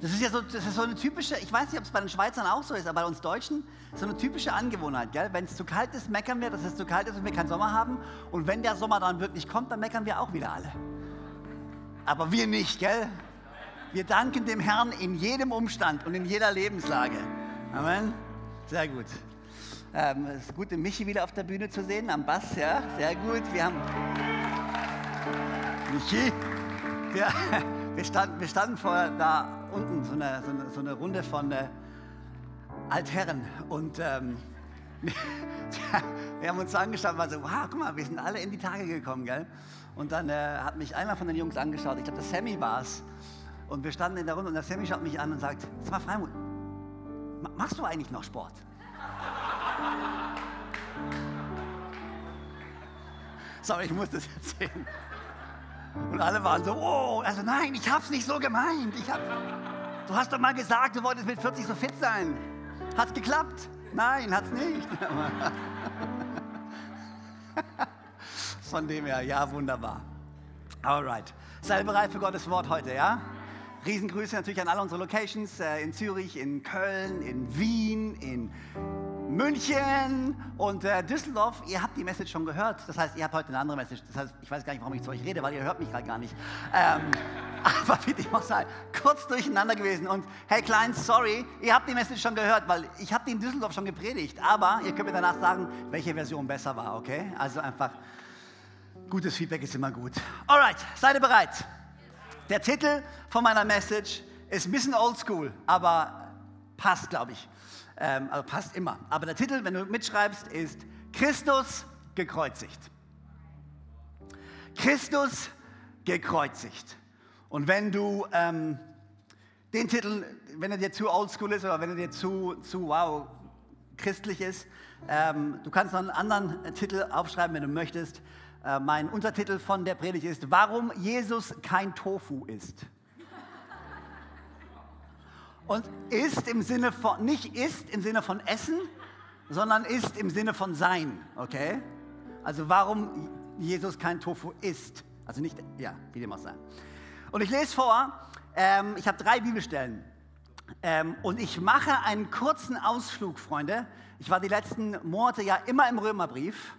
Das ist ja so, das ist so eine typische, ich weiß nicht, ob es bei den Schweizern auch so ist, aber bei uns Deutschen so eine typische Angewohnheit? Wenn es zu kalt ist, meckern wir, dass es zu kalt ist und wir keinen Sommer haben. Und wenn der Sommer dann wirklich kommt, dann meckern wir auch wieder alle. Aber wir nicht, gell? Wir danken dem Herrn in jedem Umstand und in jeder Lebenslage. Amen. Sehr gut. Ähm, es ist gut, den Michi wieder auf der Bühne zu sehen, am Bass, ja, sehr gut. Wir haben Michi, ja, wir, standen, wir standen vor da unten so eine, so eine, so eine Runde von äh, Altherren und ähm, wir haben uns so angeschaut und waren so, wow, guck mal, wir sind alle in die Tage gekommen, gell? Und dann äh, hat mich einer von den Jungs angeschaut, ich glaube, der Sammy war es. Und wir standen in der Runde und der Sammy schaut mich an und sagt, sag mal, Freimut, machst du eigentlich noch Sport? Sorry, ich muss das erzählen. Und alle waren so, oh, also nein, ich hab's nicht so gemeint. Ich hab, du hast doch mal gesagt, du wolltest mit 40 so fit sein. Hat's geklappt? Nein, hat's nicht. Von dem her, ja, wunderbar. Alright. Seid bereit für Gottes Wort heute, ja? Riesengrüße natürlich an alle unsere Locations äh, in Zürich, in Köln, in Wien, in München und äh, Düsseldorf. Ihr habt die Message schon gehört. Das heißt, ihr habt heute eine andere Message. Das heißt, ich weiß gar nicht, warum ich zu euch rede, weil ihr hört mich gerade gar nicht. Ähm, aber bitte, ich muss sagen, kurz durcheinander gewesen. Und hey Kleins, sorry, ihr habt die Message schon gehört, weil ich habe die in Düsseldorf schon gepredigt. Aber ihr könnt mir danach sagen, welche Version besser war, okay? Also einfach, gutes Feedback ist immer gut. Alright, seid ihr bereit? Der Titel von meiner Message ist ein bisschen oldschool, aber passt, glaube ich. Ähm, also passt immer. Aber der Titel, wenn du mitschreibst, ist Christus gekreuzigt. Christus gekreuzigt. Und wenn du ähm, den Titel, wenn er dir zu oldschool ist oder wenn er dir zu, zu wow, christlich ist, ähm, du kannst noch einen anderen Titel aufschreiben, wenn du möchtest. Äh, mein Untertitel von der Predigt ist, warum Jesus kein Tofu ist. Und ist im Sinne von, nicht ist im Sinne von Essen, sondern ist im Sinne von Sein, okay? Also warum Jesus kein Tofu ist. Also nicht, ja, wie dem auch sei. Und ich lese vor, ähm, ich habe drei Bibelstellen. Ähm, und ich mache einen kurzen Ausflug, Freunde. Ich war die letzten Monate ja immer im Römerbrief.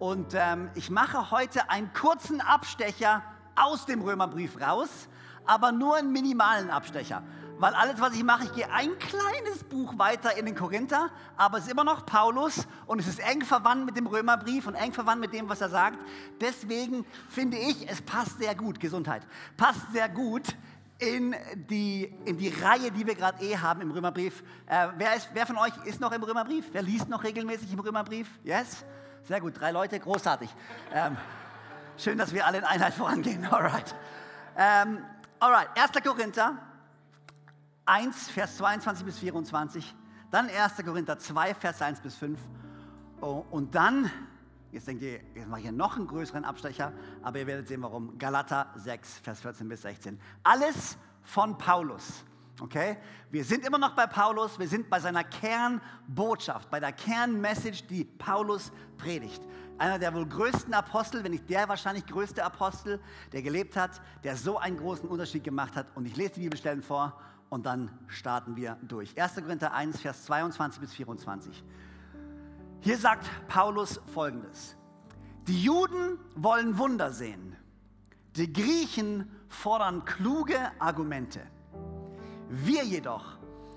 Und ähm, ich mache heute einen kurzen Abstecher aus dem Römerbrief raus, aber nur einen minimalen Abstecher. Weil alles, was ich mache, ich gehe ein kleines Buch weiter in den Korinther, aber es ist immer noch Paulus und es ist eng verwandt mit dem Römerbrief und eng verwandt mit dem, was er sagt. Deswegen finde ich, es passt sehr gut, Gesundheit, passt sehr gut in die, in die Reihe, die wir gerade eh haben im Römerbrief. Äh, wer, ist, wer von euch ist noch im Römerbrief? Wer liest noch regelmäßig im Römerbrief? Yes? Sehr gut, drei Leute, großartig. Ähm, schön, dass wir alle in Einheit vorangehen. Alright. Ähm, alright, 1. Korinther 1, Vers 22 bis 24. Dann 1. Korinther 2, Vers 1 bis 5. Oh, und dann, jetzt denkt ihr, jetzt mache ich hier noch einen größeren Abstecher, aber ihr werdet sehen, warum. Galater 6, Vers 14 bis 16. Alles von Paulus. Okay? Wir sind immer noch bei Paulus, wir sind bei seiner Kernbotschaft, bei der Kernmessage, die Paulus predigt. Einer der wohl größten Apostel, wenn nicht der wahrscheinlich größte Apostel, der gelebt hat, der so einen großen Unterschied gemacht hat. Und ich lese die Bibelstellen vor und dann starten wir durch. 1. Korinther 1, Vers 22 bis 24. Hier sagt Paulus folgendes. Die Juden wollen Wunder sehen. Die Griechen fordern kluge Argumente. Wir jedoch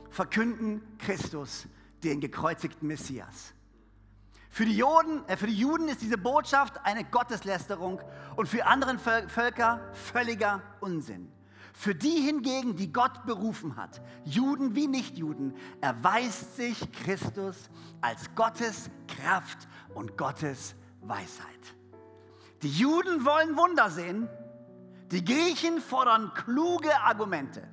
verkünden Christus, den gekreuzigten Messias. Für die, Juden, äh, für die Juden ist diese Botschaft eine Gotteslästerung und für andere Völker völliger Unsinn. Für die hingegen, die Gott berufen hat, Juden wie Nichtjuden, erweist sich Christus als Gottes Kraft und Gottes Weisheit. Die Juden wollen Wunder sehen, Die Griechen fordern kluge Argumente.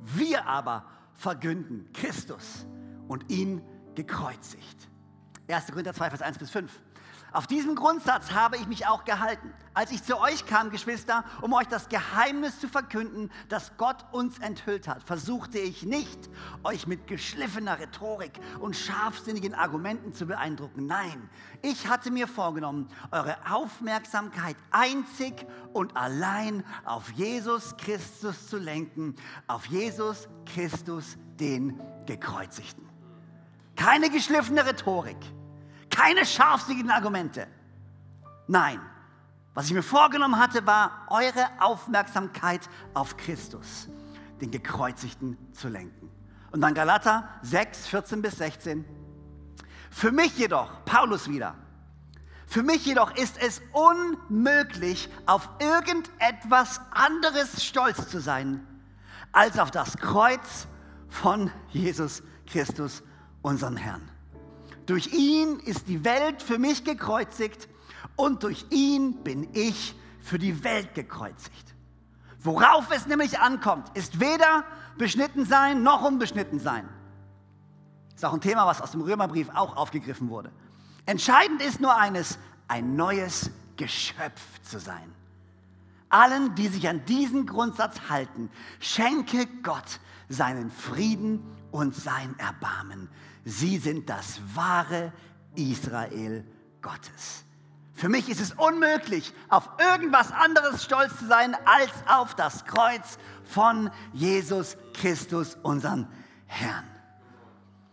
Wir aber verkünden Christus und ihn gekreuzigt. 1. Korinther 2, Vers 1 bis 5. Auf diesem Grundsatz habe ich mich auch gehalten, als ich zu euch kam, Geschwister, um euch das Geheimnis zu verkünden, das Gott uns enthüllt hat. Versuchte ich nicht, euch mit geschliffener Rhetorik und scharfsinnigen Argumenten zu beeindrucken. Nein, ich hatte mir vorgenommen, eure Aufmerksamkeit einzig und allein auf Jesus Christus zu lenken, auf Jesus Christus, den Gekreuzigten. Keine geschliffene Rhetorik keine scharfsinnigen Argumente. Nein, was ich mir vorgenommen hatte, war, eure Aufmerksamkeit auf Christus, den Gekreuzigten, zu lenken. Und dann Galater 6, 14 bis 16. Für mich jedoch, Paulus wieder, für mich jedoch ist es unmöglich, auf irgendetwas anderes stolz zu sein, als auf das Kreuz von Jesus Christus, unserem Herrn. Durch ihn ist die Welt für mich gekreuzigt und durch ihn bin ich für die Welt gekreuzigt. Worauf es nämlich ankommt, ist weder beschnitten sein noch unbeschnitten sein. Ist auch ein Thema, was aus dem Römerbrief auch aufgegriffen wurde. Entscheidend ist nur eines, ein neues Geschöpf zu sein. Allen, die sich an diesen Grundsatz halten, schenke Gott seinen Frieden und sein Erbarmen. Sie sind das wahre Israel Gottes. Für mich ist es unmöglich, auf irgendwas anderes stolz zu sein, als auf das Kreuz von Jesus Christus, unseren Herrn.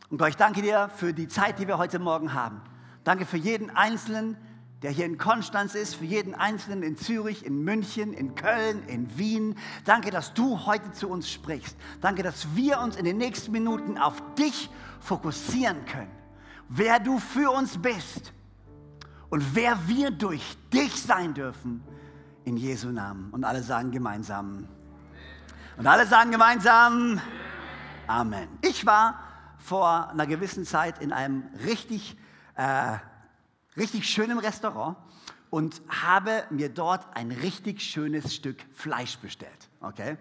Und Gott, ich danke dir für die Zeit, die wir heute Morgen haben. Danke für jeden Einzelnen, der hier in Konstanz ist, für jeden Einzelnen in Zürich, in München, in Köln, in Wien. Danke, dass du heute zu uns sprichst. Danke, dass wir uns in den nächsten Minuten auf dich fokussieren können. Wer du für uns bist und wer wir durch dich sein dürfen. In Jesu Namen. Und alle sagen gemeinsam. Und alle sagen gemeinsam. Amen. Ich war vor einer gewissen Zeit in einem richtig äh, richtig schönem Restaurant und habe mir dort ein richtig schönes Stück Fleisch bestellt. Okay?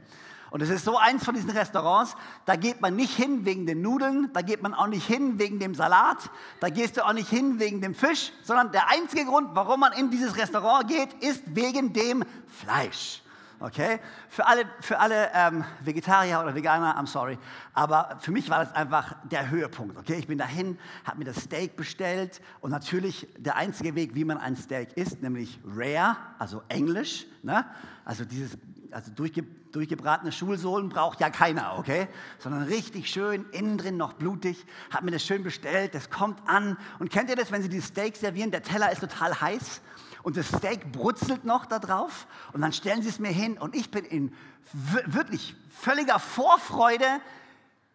Und es ist so eins von diesen Restaurants, da geht man nicht hin wegen den Nudeln, da geht man auch nicht hin wegen dem Salat, da gehst du auch nicht hin wegen dem Fisch, sondern der einzige Grund, warum man in dieses Restaurant geht, ist wegen dem Fleisch. Okay? Für alle, für alle ähm, Vegetarier oder Veganer, I'm sorry. Aber für mich war das einfach der Höhepunkt. Okay? Ich bin dahin, habe mir das Steak bestellt und natürlich der einzige Weg, wie man ein Steak isst, nämlich rare, also englisch. Ne? Also dieses also durchge, durchgebratene Schulsohlen braucht ja keiner, okay? Sondern richtig schön, innen drin noch blutig. Hab mir das schön bestellt, das kommt an. Und kennt ihr das, wenn sie die Steak servieren, der Teller ist total heiß und das Steak brutzelt noch da drauf und dann stellen sie es mir hin und ich bin in wirklich völliger Vorfreude,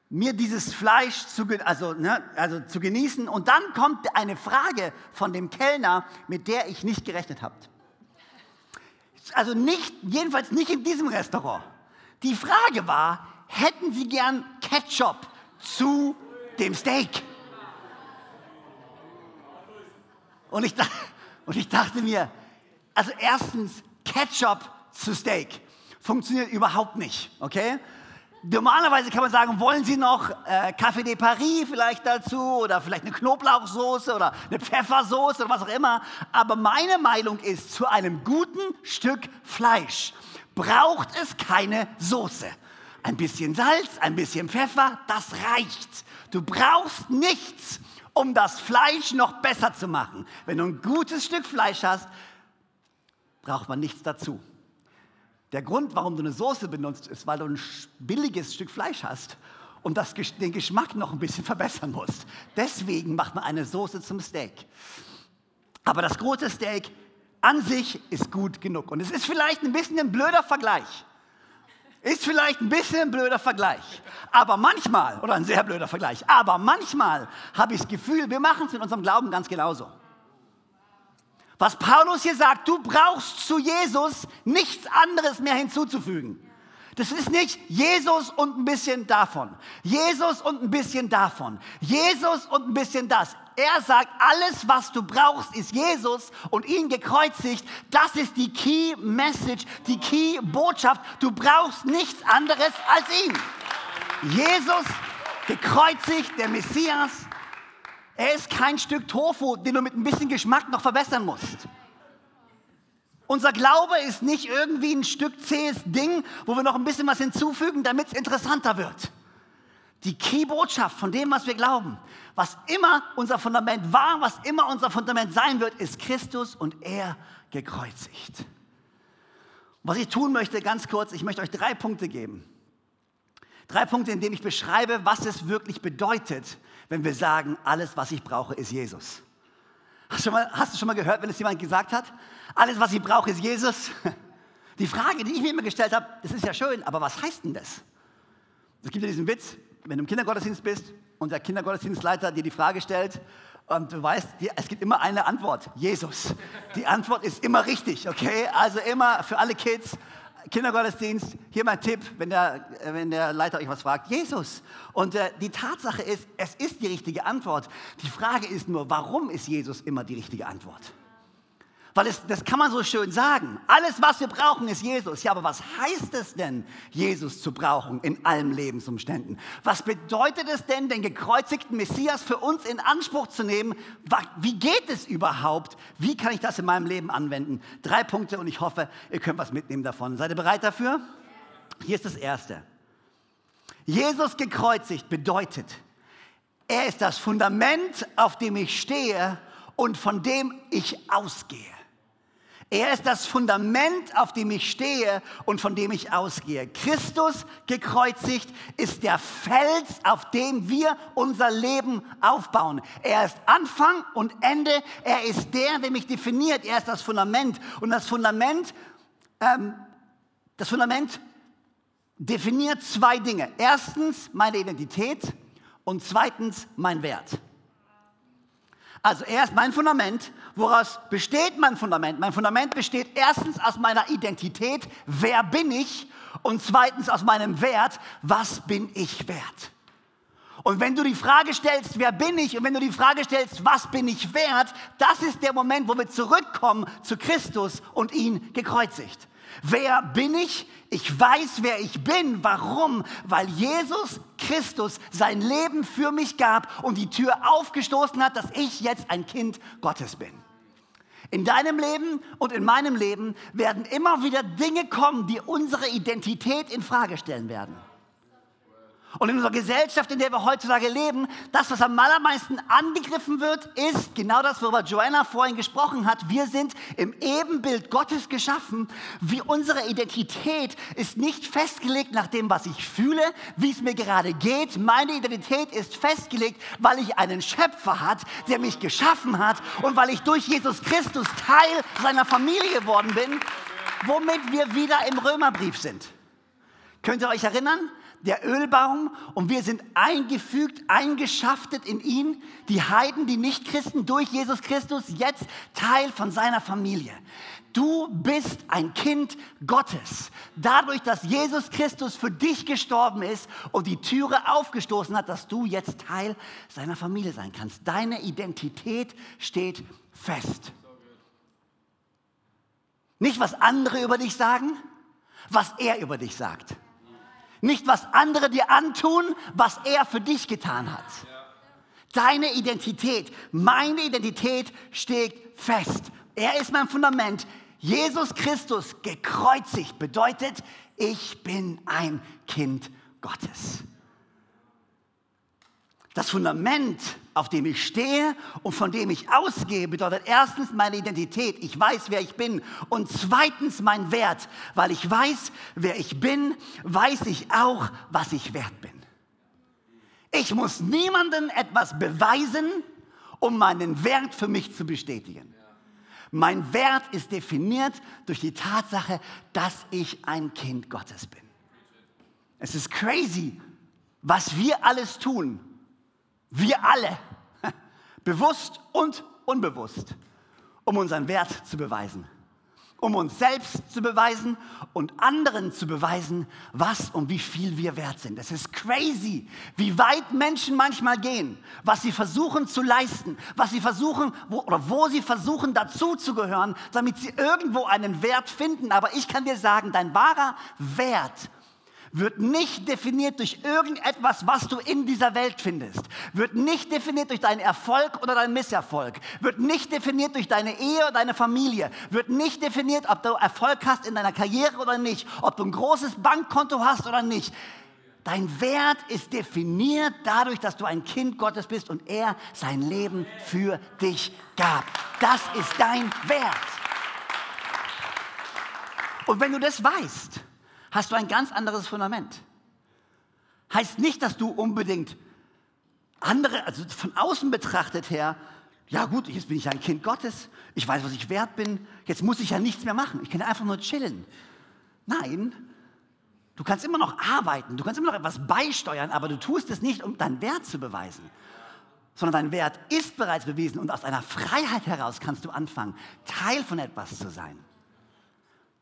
mir dieses Fleisch zu, also, ne, also zu genießen. Und dann kommt eine Frage von dem Kellner, mit der ich nicht gerechnet habe. Also nicht, jedenfalls nicht in diesem Restaurant. Die Frage war, hätten Sie gern Ketchup zu dem Steak? Und ich dachte, und ich dachte mir, also erstens, Ketchup zu Steak funktioniert überhaupt nicht, okay? Normalerweise kann man sagen, wollen Sie noch äh, Café de Paris vielleicht dazu oder vielleicht eine Knoblauchsoße oder eine Pfeffersoße oder was auch immer. Aber meine Meinung ist, zu einem guten Stück Fleisch braucht es keine Soße. Ein bisschen Salz, ein bisschen Pfeffer, das reicht. Du brauchst nichts um das Fleisch noch besser zu machen. Wenn du ein gutes Stück Fleisch hast, braucht man nichts dazu. Der Grund, warum du eine Soße benutzt, ist, weil du ein billiges Stück Fleisch hast und das, den Geschmack noch ein bisschen verbessern musst. Deswegen macht man eine Soße zum Steak. Aber das große Steak an sich ist gut genug. Und es ist vielleicht ein bisschen ein blöder Vergleich. Ist vielleicht ein bisschen ein blöder Vergleich. Aber manchmal, oder ein sehr blöder Vergleich, aber manchmal habe ich das Gefühl, wir machen es in unserem Glauben ganz genauso. Was Paulus hier sagt, du brauchst zu Jesus nichts anderes mehr hinzuzufügen. Das ist nicht Jesus und ein bisschen davon. Jesus und ein bisschen davon. Jesus und ein bisschen das. Er sagt, alles, was du brauchst, ist Jesus und ihn gekreuzigt. Das ist die Key Message, die Key Botschaft. Du brauchst nichts anderes als ihn. Jesus gekreuzigt, der Messias. Er ist kein Stück Tofu, den du mit ein bisschen Geschmack noch verbessern musst. Unser Glaube ist nicht irgendwie ein Stück zähes Ding, wo wir noch ein bisschen was hinzufügen, damit es interessanter wird. Die Key-Botschaft von dem, was wir glauben, was immer unser Fundament war, was immer unser Fundament sein wird, ist Christus und er gekreuzigt. Was ich tun möchte, ganz kurz, ich möchte euch drei Punkte geben. Drei Punkte, in denen ich beschreibe, was es wirklich bedeutet, wenn wir sagen, alles, was ich brauche, ist Jesus. Hast du, mal, hast du schon mal gehört, wenn es jemand gesagt hat? Alles, was ich brauche, ist Jesus. Die Frage, die ich mir immer gestellt habe, das ist ja schön, aber was heißt denn das? Es gibt ja diesen Witz, wenn du im Kindergottesdienst bist und der Kindergottesdienstleiter dir die Frage stellt und du weißt, es gibt immer eine Antwort, Jesus. Die Antwort ist immer richtig, okay? Also immer für alle Kids, Kindergottesdienst, hier mein Tipp, wenn der, wenn der Leiter euch was fragt, Jesus. Und äh, die Tatsache ist, es ist die richtige Antwort. Die Frage ist nur, warum ist Jesus immer die richtige Antwort? Weil es, das kann man so schön sagen. Alles, was wir brauchen, ist Jesus. Ja, aber was heißt es denn, Jesus zu brauchen in allen Lebensumständen? Was bedeutet es denn, den gekreuzigten Messias für uns in Anspruch zu nehmen? Wie geht es überhaupt? Wie kann ich das in meinem Leben anwenden? Drei Punkte und ich hoffe, ihr könnt was mitnehmen davon. Seid ihr bereit dafür? Hier ist das Erste. Jesus gekreuzigt bedeutet, er ist das Fundament, auf dem ich stehe und von dem ich ausgehe. Er ist das Fundament, auf dem ich stehe und von dem ich ausgehe. Christus gekreuzigt ist der Fels, auf dem wir unser Leben aufbauen. Er ist Anfang und Ende. Er ist der, der mich definiert. Er ist das Fundament. Und das Fundament, ähm, das Fundament definiert zwei Dinge. Erstens meine Identität und zweitens mein Wert. Also erst mein Fundament. Woraus besteht mein Fundament? Mein Fundament besteht erstens aus meiner Identität, wer bin ich? Und zweitens aus meinem Wert, was bin ich wert? Und wenn du die Frage stellst, wer bin ich? Und wenn du die Frage stellst, was bin ich wert? Das ist der Moment, wo wir zurückkommen zu Christus und ihn gekreuzigt. Wer bin ich? Ich weiß, wer ich bin. Warum? Weil Jesus Christus sein Leben für mich gab und die Tür aufgestoßen hat, dass ich jetzt ein Kind Gottes bin. In deinem Leben und in meinem Leben werden immer wieder Dinge kommen, die unsere Identität in Frage stellen werden. Und in unserer Gesellschaft, in der wir heutzutage leben, das, was am allermeisten angegriffen wird, ist genau das, worüber Joanna vorhin gesprochen hat. Wir sind im Ebenbild Gottes geschaffen. Wie unsere Identität ist nicht festgelegt nach dem, was ich fühle, wie es mir gerade geht. Meine Identität ist festgelegt, weil ich einen Schöpfer hat, der mich geschaffen hat und weil ich durch Jesus Christus Teil seiner Familie geworden bin, womit wir wieder im Römerbrief sind. Könnt ihr euch erinnern? Der Ölbaum und wir sind eingefügt, eingeschaftet in ihn, die Heiden, die Nichtchristen durch Jesus Christus, jetzt Teil von seiner Familie. Du bist ein Kind Gottes. Dadurch, dass Jesus Christus für dich gestorben ist und die Türe aufgestoßen hat, dass du jetzt Teil seiner Familie sein kannst. Deine Identität steht fest. Nicht, was andere über dich sagen, was er über dich sagt. Nicht, was andere dir antun, was er für dich getan hat. Deine Identität, meine Identität steht fest. Er ist mein Fundament. Jesus Christus gekreuzigt bedeutet, ich bin ein Kind Gottes. Das Fundament, auf dem ich stehe und von dem ich ausgehe, bedeutet erstens meine Identität. Ich weiß, wer ich bin. Und zweitens mein Wert. Weil ich weiß, wer ich bin, weiß ich auch, was ich wert bin. Ich muss niemandem etwas beweisen, um meinen Wert für mich zu bestätigen. Mein Wert ist definiert durch die Tatsache, dass ich ein Kind Gottes bin. Es ist crazy, was wir alles tun, wir alle, bewusst und unbewusst, um unseren Wert zu beweisen, um uns selbst zu beweisen und anderen zu beweisen, was und wie viel wir wert sind. Es ist crazy, wie weit Menschen manchmal gehen, was sie versuchen zu leisten, was sie versuchen wo, oder wo sie versuchen dazu zu gehören, damit sie irgendwo einen Wert finden. Aber ich kann dir sagen, dein wahrer Wert wird nicht definiert durch irgendetwas, was du in dieser Welt findest. Wird nicht definiert durch deinen Erfolg oder deinen Misserfolg. Wird nicht definiert durch deine Ehe oder deine Familie. Wird nicht definiert, ob du Erfolg hast in deiner Karriere oder nicht. Ob du ein großes Bankkonto hast oder nicht. Dein Wert ist definiert dadurch, dass du ein Kind Gottes bist und er sein Leben für dich gab. Das ist dein Wert. Und wenn du das weißt, hast du ein ganz anderes Fundament. Heißt nicht, dass du unbedingt andere, also von außen betrachtet her, ja gut, jetzt bin ich ein Kind Gottes, ich weiß, was ich wert bin, jetzt muss ich ja nichts mehr machen, ich kann einfach nur chillen. Nein, du kannst immer noch arbeiten, du kannst immer noch etwas beisteuern, aber du tust es nicht, um deinen Wert zu beweisen, sondern dein Wert ist bereits bewiesen und aus einer Freiheit heraus kannst du anfangen, Teil von etwas zu sein.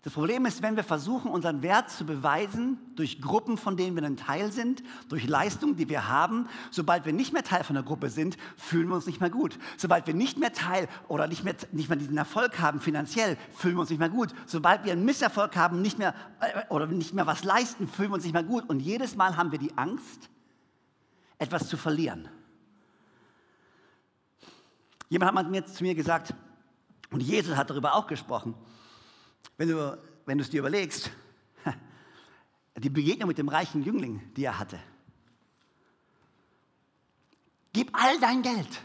Das Problem ist, wenn wir versuchen, unseren Wert zu beweisen durch Gruppen, von denen wir ein Teil sind, durch Leistungen, die wir haben, sobald wir nicht mehr Teil von der Gruppe sind, fühlen wir uns nicht mehr gut. Sobald wir nicht mehr Teil oder nicht mehr, nicht mehr diesen Erfolg haben finanziell, fühlen wir uns nicht mehr gut. Sobald wir einen Misserfolg haben nicht mehr, äh, oder nicht mehr was leisten, fühlen wir uns nicht mehr gut. Und jedes Mal haben wir die Angst, etwas zu verlieren. Jemand hat mir, zu mir gesagt, und Jesus hat darüber auch gesprochen, wenn du, wenn du es dir überlegst, die Begegnung mit dem reichen Jüngling, die er hatte. Gib all dein Geld.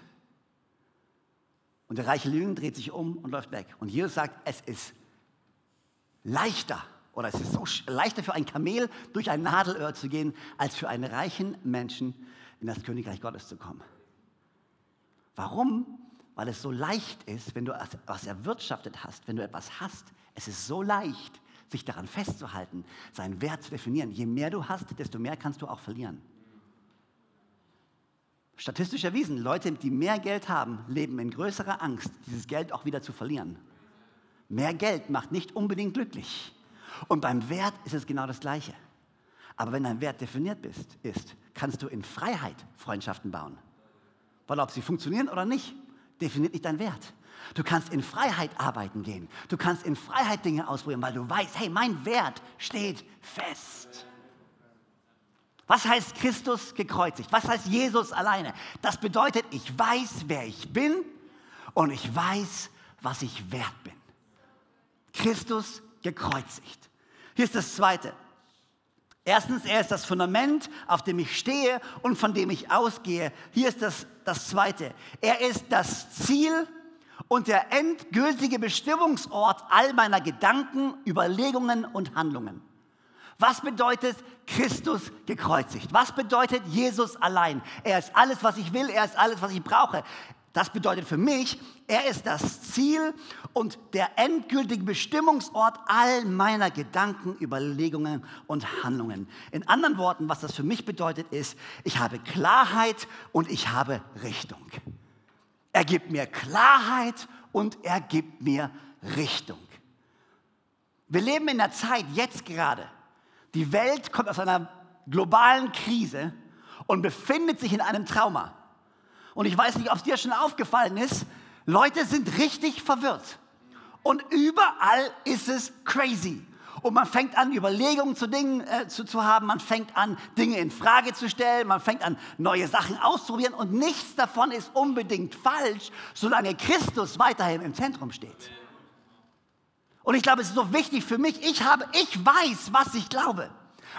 Und der reiche Jüngling dreht sich um und läuft weg. Und Jesus sagt, es ist leichter oder es ist so leichter für ein Kamel durch ein Nadelöhr zu gehen, als für einen reichen Menschen in das Königreich Gottes zu kommen. Warum? Weil es so leicht ist, wenn du etwas erwirtschaftet hast, wenn du etwas hast, es ist so leicht, sich daran festzuhalten, seinen Wert zu definieren. Je mehr du hast, desto mehr kannst du auch verlieren. Statistisch erwiesen, Leute, die mehr Geld haben, leben in größerer Angst, dieses Geld auch wieder zu verlieren. Mehr Geld macht nicht unbedingt glücklich. Und beim Wert ist es genau das Gleiche. Aber wenn dein Wert definiert bist, ist, kannst du in Freiheit Freundschaften bauen. Weil ob sie funktionieren oder nicht, definiert nicht dein Wert. Du kannst in Freiheit arbeiten gehen. Du kannst in Freiheit Dinge ausprobieren, weil du weißt, hey, mein Wert steht fest. Was heißt Christus gekreuzigt? Was heißt Jesus alleine? Das bedeutet, ich weiß, wer ich bin und ich weiß, was ich wert bin. Christus gekreuzigt. Hier ist das Zweite. Erstens, er ist das Fundament, auf dem ich stehe und von dem ich ausgehe. Hier ist das, das Zweite. Er ist das Ziel und der endgültige Bestimmungsort all meiner Gedanken, Überlegungen und Handlungen. Was bedeutet Christus gekreuzigt? Was bedeutet Jesus allein? Er ist alles, was ich will, er ist alles, was ich brauche. Das bedeutet für mich, er ist das Ziel und der endgültige Bestimmungsort all meiner Gedanken, Überlegungen und Handlungen. In anderen Worten, was das für mich bedeutet, ist, ich habe Klarheit und ich habe Richtung. Er gibt mir Klarheit und er gibt mir Richtung. Wir leben in einer Zeit, jetzt gerade, die Welt kommt aus einer globalen Krise und befindet sich in einem Trauma. Und ich weiß nicht, ob es dir schon aufgefallen ist, Leute sind richtig verwirrt. Und überall ist es crazy. Und man fängt an, Überlegungen zu Dingen äh, zu, zu haben, man fängt an, Dinge in Frage zu stellen, man fängt an, neue Sachen auszuprobieren und nichts davon ist unbedingt falsch, solange Christus weiterhin im Zentrum steht. Und ich glaube, es ist so wichtig für mich, ich habe, ich weiß, was ich glaube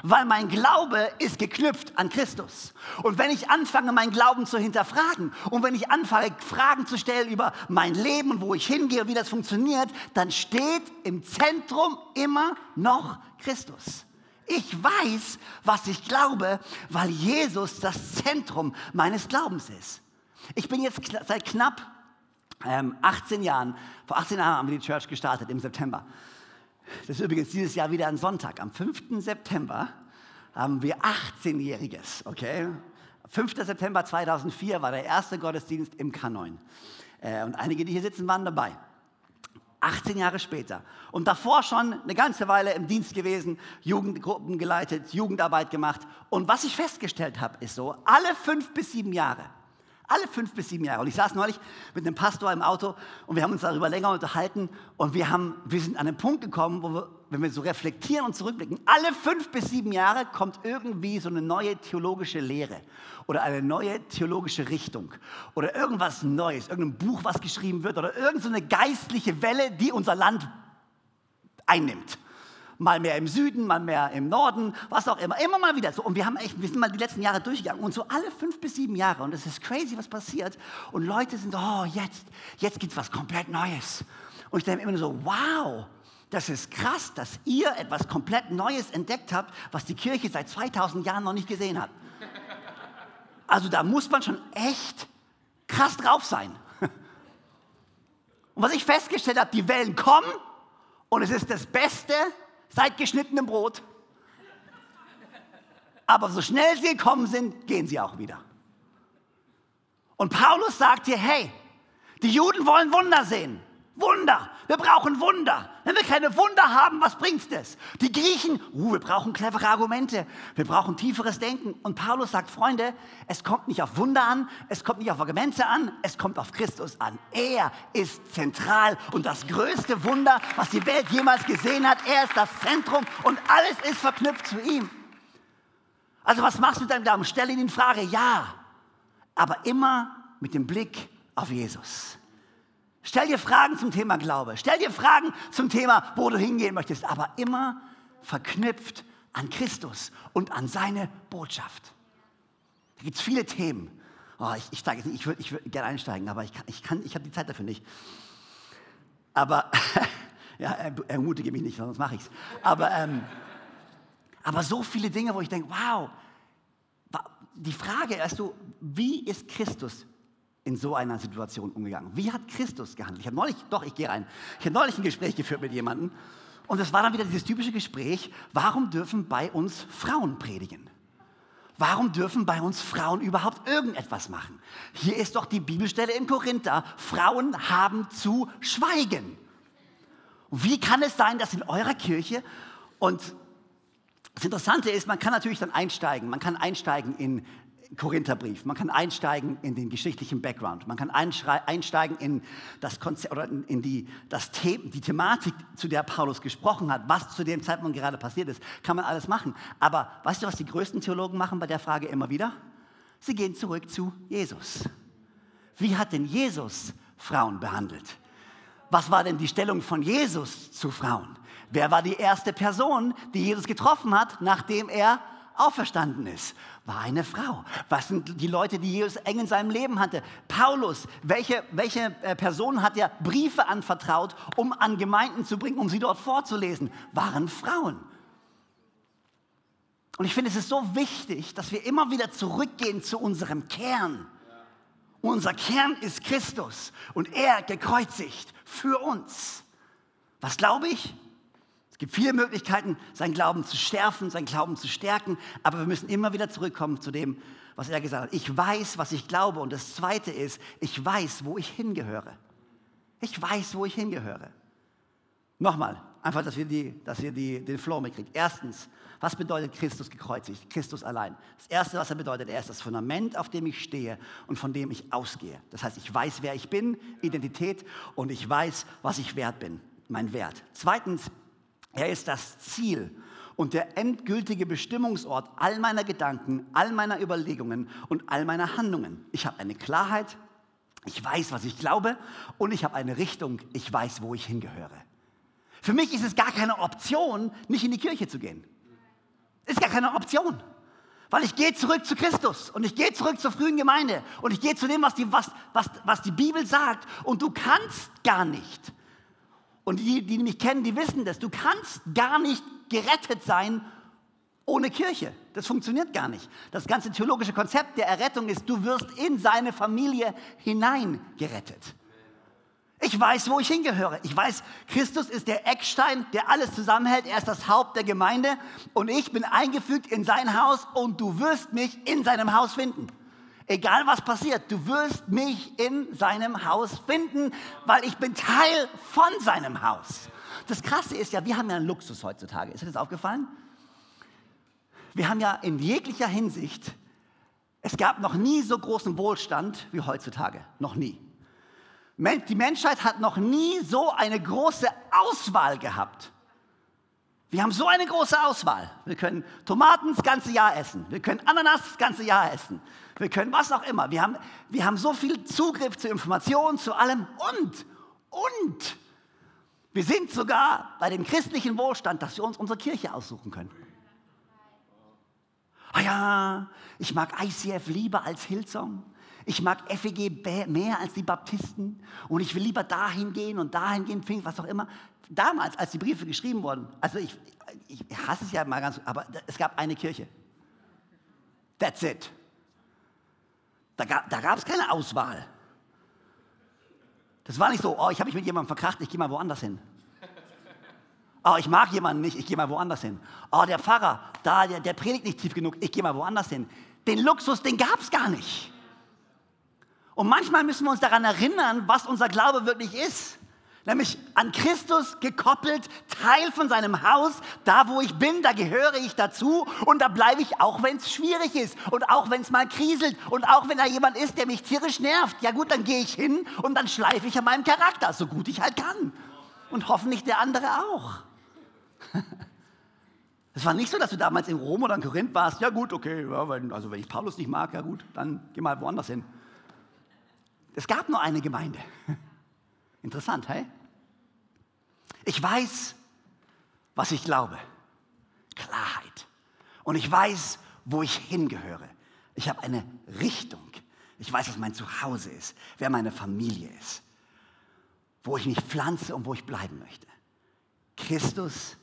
weil mein Glaube ist geknüpft an Christus. Und wenn ich anfange, meinen Glauben zu hinterfragen und wenn ich anfange, Fragen zu stellen über mein Leben und wo ich hingehe und wie das funktioniert, dann steht im Zentrum immer noch Christus. Ich weiß, was ich glaube, weil Jesus das Zentrum meines Glaubens ist. Ich bin jetzt seit knapp ähm, 18 Jahren, vor 18 Jahren haben wir die Church gestartet im September. Das ist übrigens dieses Jahr wieder ein Sonntag. Am 5. September haben wir 18-Jähriges, okay? 5. September 2004 war der erste Gottesdienst im K9. Äh, und einige, die hier sitzen, waren dabei. 18 Jahre später. Und davor schon eine ganze Weile im Dienst gewesen, Jugendgruppen geleitet, Jugendarbeit gemacht. Und was ich festgestellt habe, ist so, alle fünf bis sieben Jahre alle fünf bis sieben Jahre. Und ich saß neulich mit einem Pastor im Auto und wir haben uns darüber länger unterhalten und wir, haben, wir sind an einen Punkt gekommen, wo wir, wenn wir so reflektieren und zurückblicken, alle fünf bis sieben Jahre kommt irgendwie so eine neue theologische Lehre oder eine neue theologische Richtung oder irgendwas Neues, irgendein Buch, was geschrieben wird oder irgendeine so geistliche Welle, die unser Land einnimmt mal mehr im Süden, mal mehr im Norden, was auch immer, immer mal wieder so. Und wir haben echt, wir sind mal die letzten Jahre durchgegangen und so alle fünf bis sieben Jahre und es ist crazy, was passiert. Und Leute sind, oh, jetzt, jetzt gibt es was komplett Neues. Und ich denke immer nur so, wow, das ist krass, dass ihr etwas komplett Neues entdeckt habt, was die Kirche seit 2000 Jahren noch nicht gesehen hat. Also da muss man schon echt krass drauf sein. Und was ich festgestellt habe, die Wellen kommen und es ist das Beste, seit geschnittenem Brot. Aber so schnell sie gekommen sind, gehen sie auch wieder. Und Paulus sagt hier, hey, die Juden wollen Wunder sehen. Wunder. Wir brauchen Wunder. Wenn wir keine Wunder haben, was bringt das? Die Griechen, uh, wir brauchen clevere Argumente. Wir brauchen tieferes Denken. Und Paulus sagt, Freunde, es kommt nicht auf Wunder an, es kommt nicht auf Argumente an, es kommt auf Christus an. Er ist zentral und das größte Wunder, was die Welt jemals gesehen hat. Er ist das Zentrum und alles ist verknüpft zu ihm. Also was machst du mit deinem Glauben? Stell ihn in Frage, ja, aber immer mit dem Blick auf Jesus. Stell dir Fragen zum Thema Glaube. Stell dir Fragen zum Thema, wo du hingehen möchtest, aber immer verknüpft an Christus und an seine Botschaft. Da gibt es viele Themen. Oh, ich, ich, steige, ich würde würd gerne einsteigen, aber ich, kann, ich, kann, ich habe die Zeit dafür nicht. Aber, ja, ermutige mich nicht, sonst mache ich es. Aber, ähm, aber so viele Dinge, wo ich denke, wow, die Frage, weißt du, wie ist Christus in so einer Situation umgegangen? Wie hat Christus gehandelt? Ich habe neulich, doch, ich gehe rein. Ich habe neulich ein Gespräch geführt mit jemandem und es war dann wieder dieses typische Gespräch, warum dürfen bei uns Frauen predigen? Warum dürfen bei uns Frauen überhaupt irgendetwas machen? Hier ist doch die Bibelstelle in Korinther, Frauen haben zu schweigen. wie kann es sein, dass in eurer Kirche und das Interessante ist, man kann natürlich dann einsteigen. Man kann einsteigen in Korintherbrief. Man kann einsteigen in den geschichtlichen Background. Man kann einsteigen in, das Konzept, oder in die, das The die Thematik, zu der Paulus gesprochen hat, was zu dem Zeitpunkt gerade passiert ist. Kann man alles machen. Aber weißt du, was die größten Theologen machen bei der Frage immer wieder? Sie gehen zurück zu Jesus. Wie hat denn Jesus Frauen behandelt? Was war denn die Stellung von Jesus zu Frauen? Wer war die erste Person, die Jesus getroffen hat, nachdem er auferstanden ist, war eine Frau. Was sind die Leute, die Jesus eng in seinem Leben hatte? Paulus, welche, welche äh, Person hat er Briefe anvertraut, um an Gemeinden zu bringen, um sie dort vorzulesen? Waren Frauen. Und ich finde, es ist so wichtig, dass wir immer wieder zurückgehen zu unserem Kern. unser Kern ist Christus und er gekreuzigt für uns. Was glaube ich? Es gibt viele Möglichkeiten, seinen Glauben zu stärken, seinen Glauben zu stärken, aber wir müssen immer wieder zurückkommen zu dem, was er gesagt hat. Ich weiß, was ich glaube. Und das Zweite ist, ich weiß, wo ich hingehöre. Ich weiß, wo ich hingehöre. Nochmal, einfach, dass wir, die, dass wir die, den Flow mitkriegen. Erstens, was bedeutet Christus gekreuzigt? Christus allein. Das Erste, was er bedeutet, er ist das Fundament, auf dem ich stehe und von dem ich ausgehe. Das heißt, ich weiß, wer ich bin, Identität, und ich weiß, was ich wert bin, mein Wert. Zweitens, er ist das Ziel und der endgültige Bestimmungsort all meiner Gedanken, all meiner Überlegungen und all meiner Handlungen. Ich habe eine Klarheit, ich weiß, was ich glaube und ich habe eine Richtung, ich weiß, wo ich hingehöre. Für mich ist es gar keine Option, nicht in die Kirche zu gehen. Ist gar keine Option. Weil ich gehe zurück zu Christus und ich gehe zurück zur frühen Gemeinde und ich gehe zu dem, was die, was, was, was die Bibel sagt. Und du kannst gar nicht und die, die mich kennen, die wissen das. Du kannst gar nicht gerettet sein ohne Kirche. Das funktioniert gar nicht. Das ganze theologische Konzept der Errettung ist, du wirst in seine Familie hinein gerettet. Ich weiß, wo ich hingehöre. Ich weiß, Christus ist der Eckstein, der alles zusammenhält. Er ist das Haupt der Gemeinde und ich bin eingefügt in sein Haus und du wirst mich in seinem Haus finden. Egal was passiert, du wirst mich in seinem Haus finden, weil ich bin Teil von seinem Haus. Das Krasse ist ja, wir haben ja einen Luxus heutzutage. Ist dir das aufgefallen? Wir haben ja in jeglicher Hinsicht, es gab noch nie so großen Wohlstand wie heutzutage. Noch nie. Die Menschheit hat noch nie so eine große Auswahl gehabt. Wir haben so eine große Auswahl. Wir können Tomaten das ganze Jahr essen. Wir können Ananas das ganze Jahr essen. Wir können was auch immer. Wir haben, wir haben so viel Zugriff zu Informationen, zu allem. Und, und, wir sind sogar bei dem christlichen Wohlstand, dass wir uns unsere Kirche aussuchen können. Ah ja, ich mag ICF lieber als Hillsong. Ich mag FEG mehr als die Baptisten. Und ich will lieber dahin gehen und dahin gehen, was auch immer damals, als die Briefe geschrieben wurden, also ich, ich hasse es ja mal ganz, aber es gab eine Kirche. That's it. Da gab da es keine Auswahl. Das war nicht so, oh, ich habe mich mit jemandem verkracht, ich gehe mal woanders hin. Oh, ich mag jemanden nicht, ich gehe mal woanders hin. Oh, der Pfarrer, da, der, der predigt nicht tief genug, ich gehe mal woanders hin. Den Luxus, den gab es gar nicht. Und manchmal müssen wir uns daran erinnern, was unser Glaube wirklich ist nämlich an Christus gekoppelt, Teil von seinem Haus. Da, wo ich bin, da gehöre ich dazu und da bleibe ich, auch wenn es schwierig ist und auch wenn es mal kriselt und auch wenn da jemand ist, der mich tierisch nervt. Ja gut, dann gehe ich hin und dann schleife ich an meinem Charakter, so gut ich halt kann. Und hoffentlich der andere auch. Es war nicht so, dass du damals in Rom oder in Korinth warst. Ja gut, okay, ja, wenn, also wenn ich Paulus nicht mag, ja gut, dann geh mal woanders hin. Es gab nur eine Gemeinde. Interessant, hey? Ich weiß, was ich glaube. Klarheit. Und ich weiß, wo ich hingehöre. Ich habe eine Richtung. Ich weiß, was mein Zuhause ist, wer meine Familie ist, wo ich mich pflanze und wo ich bleiben möchte. Christus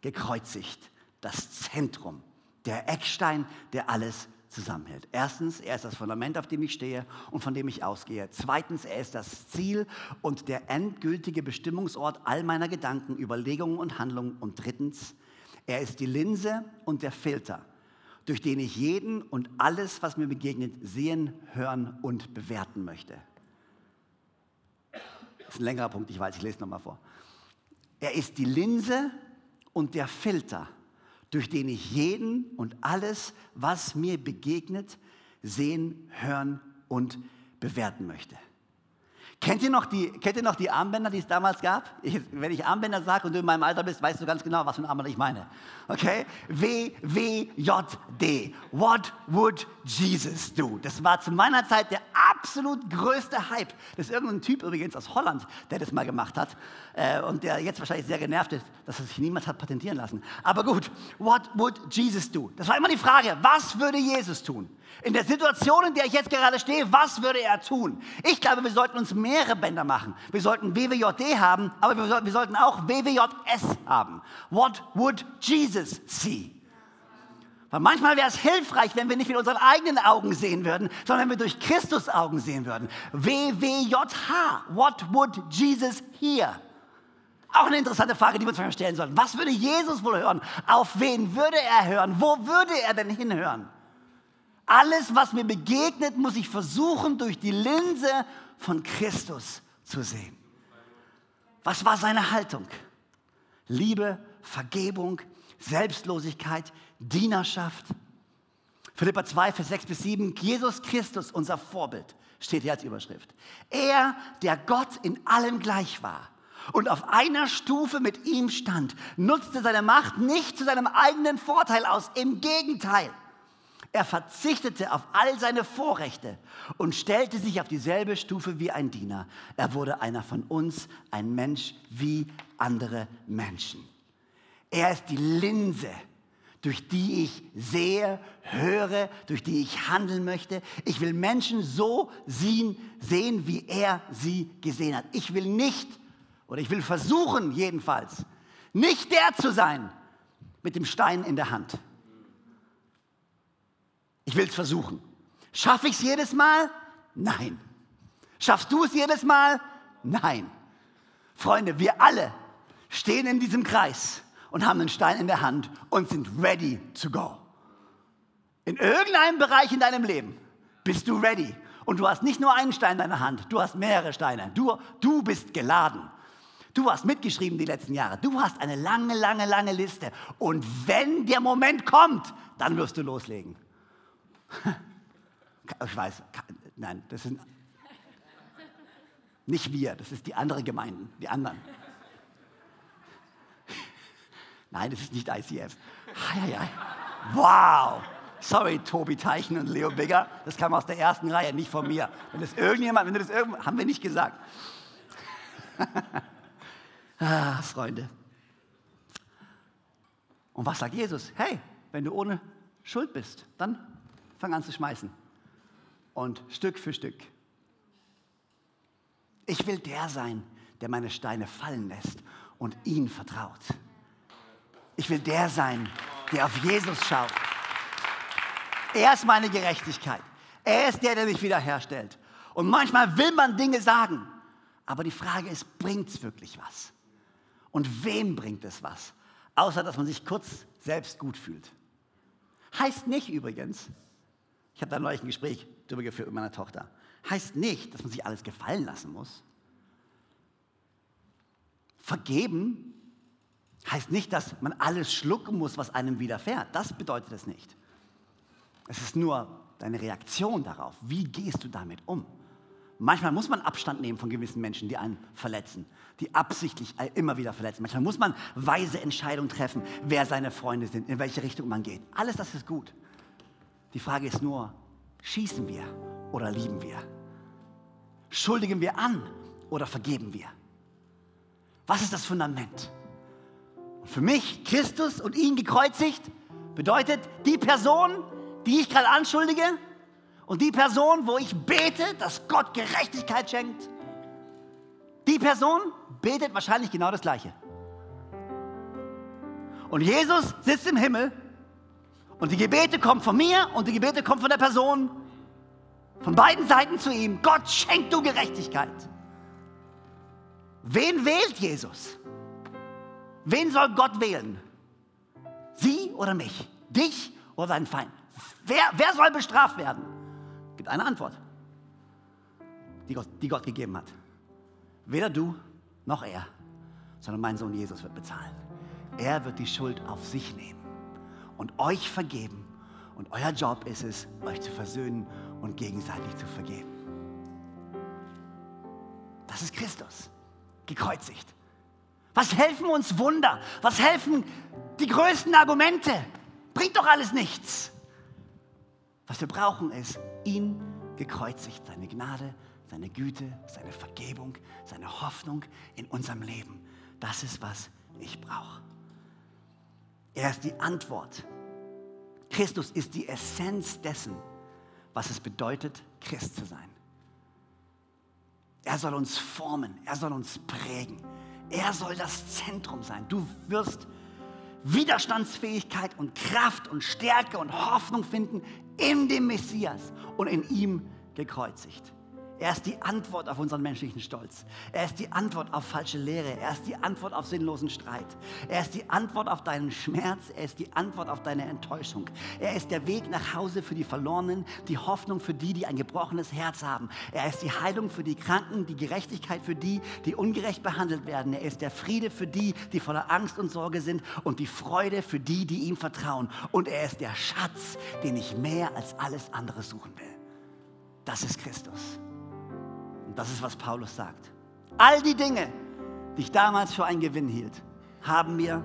gekreuzigt, das Zentrum, der Eckstein, der alles zusammenhält. Erstens, er ist das Fundament, auf dem ich stehe und von dem ich ausgehe. Zweitens, er ist das Ziel und der endgültige Bestimmungsort all meiner Gedanken, Überlegungen und Handlungen. Und drittens, er ist die Linse und der Filter, durch den ich jeden und alles, was mir begegnet, sehen, hören und bewerten möchte. Das ist ein längerer Punkt, ich weiß, ich lese nochmal vor. Er ist die Linse und der Filter, durch den ich jeden und alles, was mir begegnet, sehen, hören und bewerten möchte. Kennt ihr, noch die, kennt ihr noch die Armbänder, die es damals gab? Ich, wenn ich Armbänder sage und du in meinem Alter bist, weißt du ganz genau, was für ein Armband ich meine. Okay? W-W-J-D. What would Jesus do? Das war zu meiner Zeit der absolut größte Hype. Das ist irgendein Typ übrigens aus Holland, der das mal gemacht hat äh, und der jetzt wahrscheinlich sehr genervt ist, dass er sich niemand hat patentieren lassen. Aber gut, what would Jesus do? Das war immer die Frage, was würde Jesus tun? In der Situation, in der ich jetzt gerade stehe, was würde er tun? Ich glaube, wir sollten uns mehrere Bänder machen. Wir sollten WWJD haben, aber wir, sollten auch WWJS haben. What would Jesus see? Weil manchmal wäre es hilfreich, wenn wir nicht mit unseren eigenen Augen sehen würden, sondern wenn wir durch Christus Augen sehen würden. WWJH. What would Jesus hear? Auch eine interessante Frage, die wir uns stellen sollten. Was würde Jesus wohl hören? Auf wen würde er hören? Wo würde er denn hinhören? Alles, was mir begegnet, muss ich versuchen, durch die Linse von Christus zu sehen. Was war seine Haltung? Liebe, Vergebung, Selbstlosigkeit, Dienerschaft. Philippa 2, Vers 6 bis 7, Jesus Christus, unser Vorbild, steht hier als Überschrift. Er, der Gott in allem gleich war und auf einer Stufe mit ihm stand, nutzte seine Macht nicht zu seinem eigenen Vorteil aus. Im Gegenteil, er verzichtete auf all seine Vorrechte und stellte sich auf dieselbe Stufe wie ein Diener. Er wurde einer von uns, ein Mensch wie andere Menschen. Er ist die Linse, durch die ich sehe, höre, durch die ich handeln möchte. Ich will Menschen so sehen, wie er sie gesehen hat. Ich will nicht, oder ich will versuchen jedenfalls, nicht der zu sein mit dem Stein in der Hand. Ich will es versuchen. Schaffe ich es jedes Mal? Nein. Schaffst du es jedes Mal? Nein. Freunde, wir alle stehen in diesem Kreis und haben einen Stein in der Hand und sind ready to go. In irgendeinem Bereich in deinem Leben bist du ready. Und du hast nicht nur einen Stein in deiner Hand, du hast mehrere Steine. Du, du bist geladen. Du hast mitgeschrieben die letzten Jahre. Du hast eine lange, lange, lange Liste. Und wenn der Moment kommt, dann wirst du loslegen. Ich weiß, nein, das sind nicht wir, das ist die andere Gemeinden, die anderen. Nein, das ist nicht ICF. Wow! Sorry, Tobi Teichen und Leo Bigger, das kam aus der ersten Reihe, nicht von mir. Wenn das irgendjemand, wenn das irgend, haben wir nicht gesagt. ah, Freunde. Und was sagt Jesus? Hey, wenn du ohne Schuld bist, dann fang an zu schmeißen. Und Stück für Stück. Ich will der sein, der meine Steine fallen lässt und ihn vertraut. Ich will der sein, der auf Jesus schaut. Er ist meine Gerechtigkeit. Er ist der, der mich wiederherstellt. Und manchmal will man Dinge sagen, aber die Frage ist, bringt es wirklich was? Und wem bringt es was? Außer, dass man sich kurz selbst gut fühlt. Heißt nicht übrigens, ich habe da neulich ein Gespräch darüber geführt mit meiner Tochter, heißt nicht, dass man sich alles gefallen lassen muss. Vergeben heißt nicht, dass man alles schlucken muss, was einem widerfährt. Das bedeutet es nicht. Es ist nur deine Reaktion darauf. Wie gehst du damit um? Manchmal muss man Abstand nehmen von gewissen Menschen, die einen verletzen, die absichtlich immer wieder verletzen. Manchmal muss man weise Entscheidungen treffen, wer seine Freunde sind, in welche Richtung man geht. Alles das ist gut. Die Frage ist nur, schießen wir oder lieben wir? Schuldigen wir an oder vergeben wir? Was ist das Fundament? Und für mich, Christus und ihn gekreuzigt, bedeutet die Person, die ich gerade anschuldige und die Person, wo ich bete, dass Gott Gerechtigkeit schenkt, die Person betet wahrscheinlich genau das Gleiche. Und Jesus sitzt im Himmel und die Gebete kommen von mir und die Gebete kommen von der Person, von beiden Seiten zu ihm. Gott schenkt du Gerechtigkeit. Wen wählt Jesus? Wen soll Gott wählen? Sie oder mich? Dich oder deinen Feind? Wer, wer soll bestraft werden? Gibt eine Antwort, die Gott, die Gott gegeben hat. Weder du noch er, sondern mein Sohn Jesus wird bezahlen. Er wird die Schuld auf sich nehmen und euch vergeben. Und euer Job ist es, euch zu versöhnen und gegenseitig zu vergeben. Das ist Christus, gekreuzigt. Was helfen uns Wunder? Was helfen die größten Argumente? Bringt doch alles nichts. Was wir brauchen ist ihn gekreuzigt, seine Gnade, seine Güte, seine Vergebung, seine Hoffnung in unserem Leben. Das ist, was ich brauche. Er ist die Antwort. Christus ist die Essenz dessen, was es bedeutet, Christ zu sein. Er soll uns formen, er soll uns prägen, er soll das Zentrum sein. Du wirst Widerstandsfähigkeit und Kraft und Stärke und Hoffnung finden in dem Messias und in ihm gekreuzigt. Er ist die Antwort auf unseren menschlichen Stolz. Er ist die Antwort auf falsche Lehre. Er ist die Antwort auf sinnlosen Streit. Er ist die Antwort auf deinen Schmerz. Er ist die Antwort auf deine Enttäuschung. Er ist der Weg nach Hause für die Verlorenen, die Hoffnung für die, die ein gebrochenes Herz haben. Er ist die Heilung für die Kranken, die Gerechtigkeit für die, die ungerecht behandelt werden. Er ist der Friede für die, die voller Angst und Sorge sind und die Freude für die, die ihm vertrauen. Und er ist der Schatz, den ich mehr als alles andere suchen will. Das ist Christus. Das ist, was Paulus sagt. All die Dinge, die ich damals für einen Gewinn hielt, haben mir,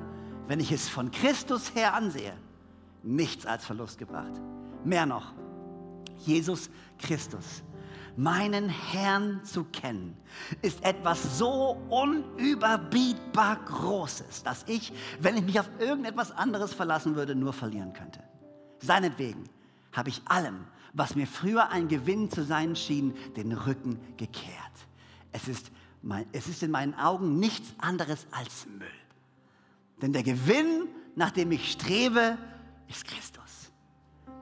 wenn ich es von Christus her ansehe, nichts als Verlust gebracht. Mehr noch, Jesus Christus, meinen Herrn zu kennen, ist etwas so unüberbietbar Großes, dass ich, wenn ich mich auf irgendetwas anderes verlassen würde, nur verlieren könnte. Seinetwegen habe ich allem, was mir früher ein Gewinn zu sein schien, den Rücken gekehrt. Es ist, mein, es ist in meinen Augen nichts anderes als Müll. Denn der Gewinn, nach dem ich strebe, ist Christus.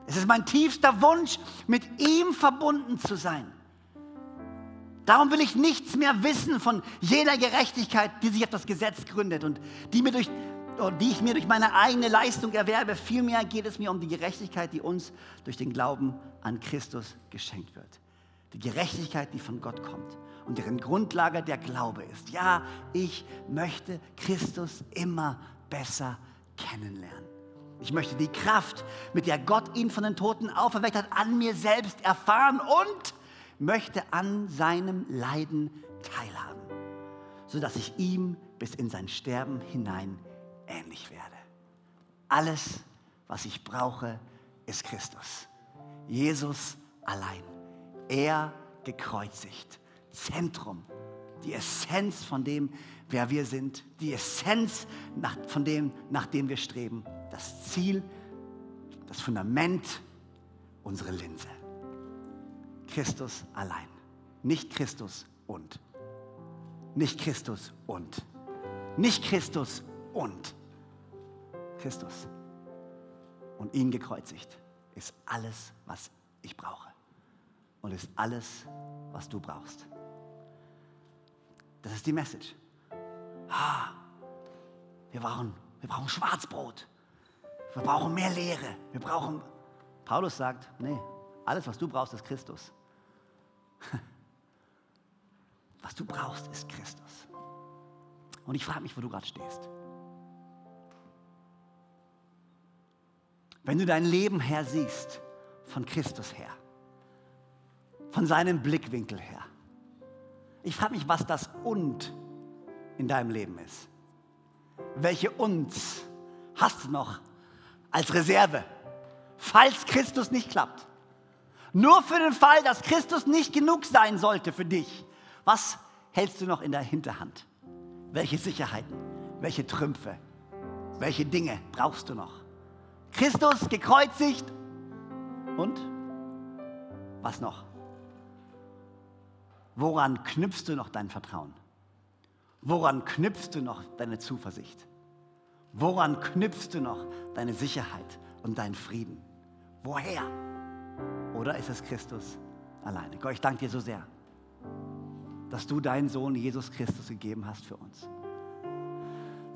Es ist mein tiefster Wunsch, mit ihm verbunden zu sein. Darum will ich nichts mehr wissen von jener Gerechtigkeit, die sich auf das Gesetz gründet und die mir durch die ich mir durch meine eigene Leistung erwerbe. Vielmehr geht es mir um die Gerechtigkeit, die uns durch den Glauben an Christus geschenkt wird. Die Gerechtigkeit, die von Gott kommt und deren Grundlage der Glaube ist. Ja, ich möchte Christus immer besser kennenlernen. Ich möchte die Kraft, mit der Gott ihn von den Toten auferweckt hat, an mir selbst erfahren und möchte an seinem Leiden teilhaben, sodass ich ihm bis in sein Sterben hinein ähnlich werde. Alles, was ich brauche, ist Christus. Jesus allein. Er gekreuzigt. Zentrum, die Essenz von dem, wer wir sind, die Essenz nach, von dem, nach dem wir streben, das Ziel, das Fundament, unsere Linse. Christus allein, nicht Christus und. Nicht Christus und. Nicht Christus und. Christus. Und ihn gekreuzigt ist alles, was ich brauche. Und ist alles, was du brauchst. Das ist die Message. Ah, wir, brauchen, wir brauchen Schwarzbrot. Wir brauchen mehr Lehre. Wir brauchen. Paulus sagt: Nee, alles, was du brauchst, ist Christus. Was du brauchst, ist Christus. Und ich frage mich, wo du gerade stehst. Wenn du dein Leben her siehst, von Christus her, von seinem Blickwinkel her, ich frage mich, was das Und in deinem Leben ist. Welche Uns hast du noch als Reserve, falls Christus nicht klappt? Nur für den Fall, dass Christus nicht genug sein sollte für dich. Was hältst du noch in der Hinterhand? Welche Sicherheiten? Welche Trümpfe? Welche Dinge brauchst du noch? Christus gekreuzigt und was noch? Woran knüpfst du noch dein Vertrauen? Woran knüpfst du noch deine Zuversicht? Woran knüpfst du noch deine Sicherheit und deinen Frieden? Woher? Oder ist es Christus alleine? Gott, ich danke dir so sehr, dass du deinen Sohn Jesus Christus gegeben hast für uns.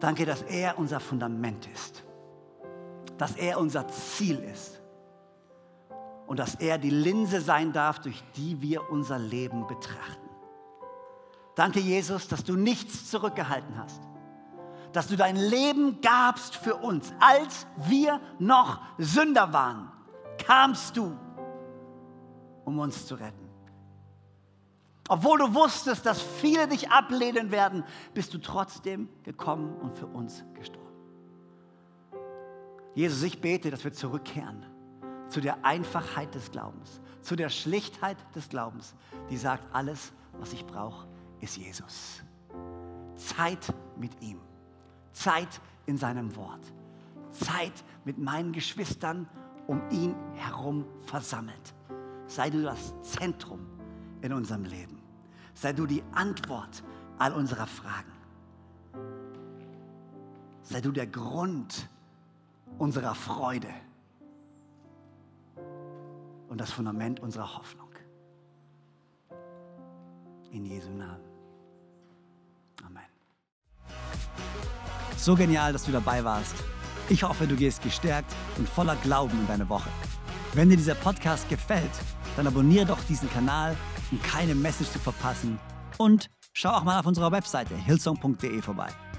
Danke, dass er unser Fundament ist, dass er unser Ziel ist und dass er die Linse sein darf, durch die wir unser Leben betrachten. Danke, Jesus, dass du nichts zurückgehalten hast, dass du dein Leben gabst für uns. Als wir noch Sünder waren, kamst du, um uns zu retten. Obwohl du wusstest, dass viele dich ablehnen werden, bist du trotzdem gekommen und für uns gestorben. Jesus, ich bete, dass wir zurückkehren zu der Einfachheit des Glaubens, zu der Schlichtheit des Glaubens, die sagt, alles, was ich brauche, ist Jesus. Zeit mit ihm, Zeit in seinem Wort, Zeit mit meinen Geschwistern um ihn herum versammelt. Sei du das Zentrum in unserem Leben. Sei du die Antwort all unserer Fragen. Sei du der Grund unserer Freude und das Fundament unserer Hoffnung. In Jesu Namen. Amen. So genial, dass du dabei warst. Ich hoffe, du gehst gestärkt und voller Glauben in deine Woche. Wenn dir dieser Podcast gefällt, dann abonniere doch diesen Kanal, um keine Message zu verpassen. Und schau auch mal auf unserer Webseite hillsong.de vorbei.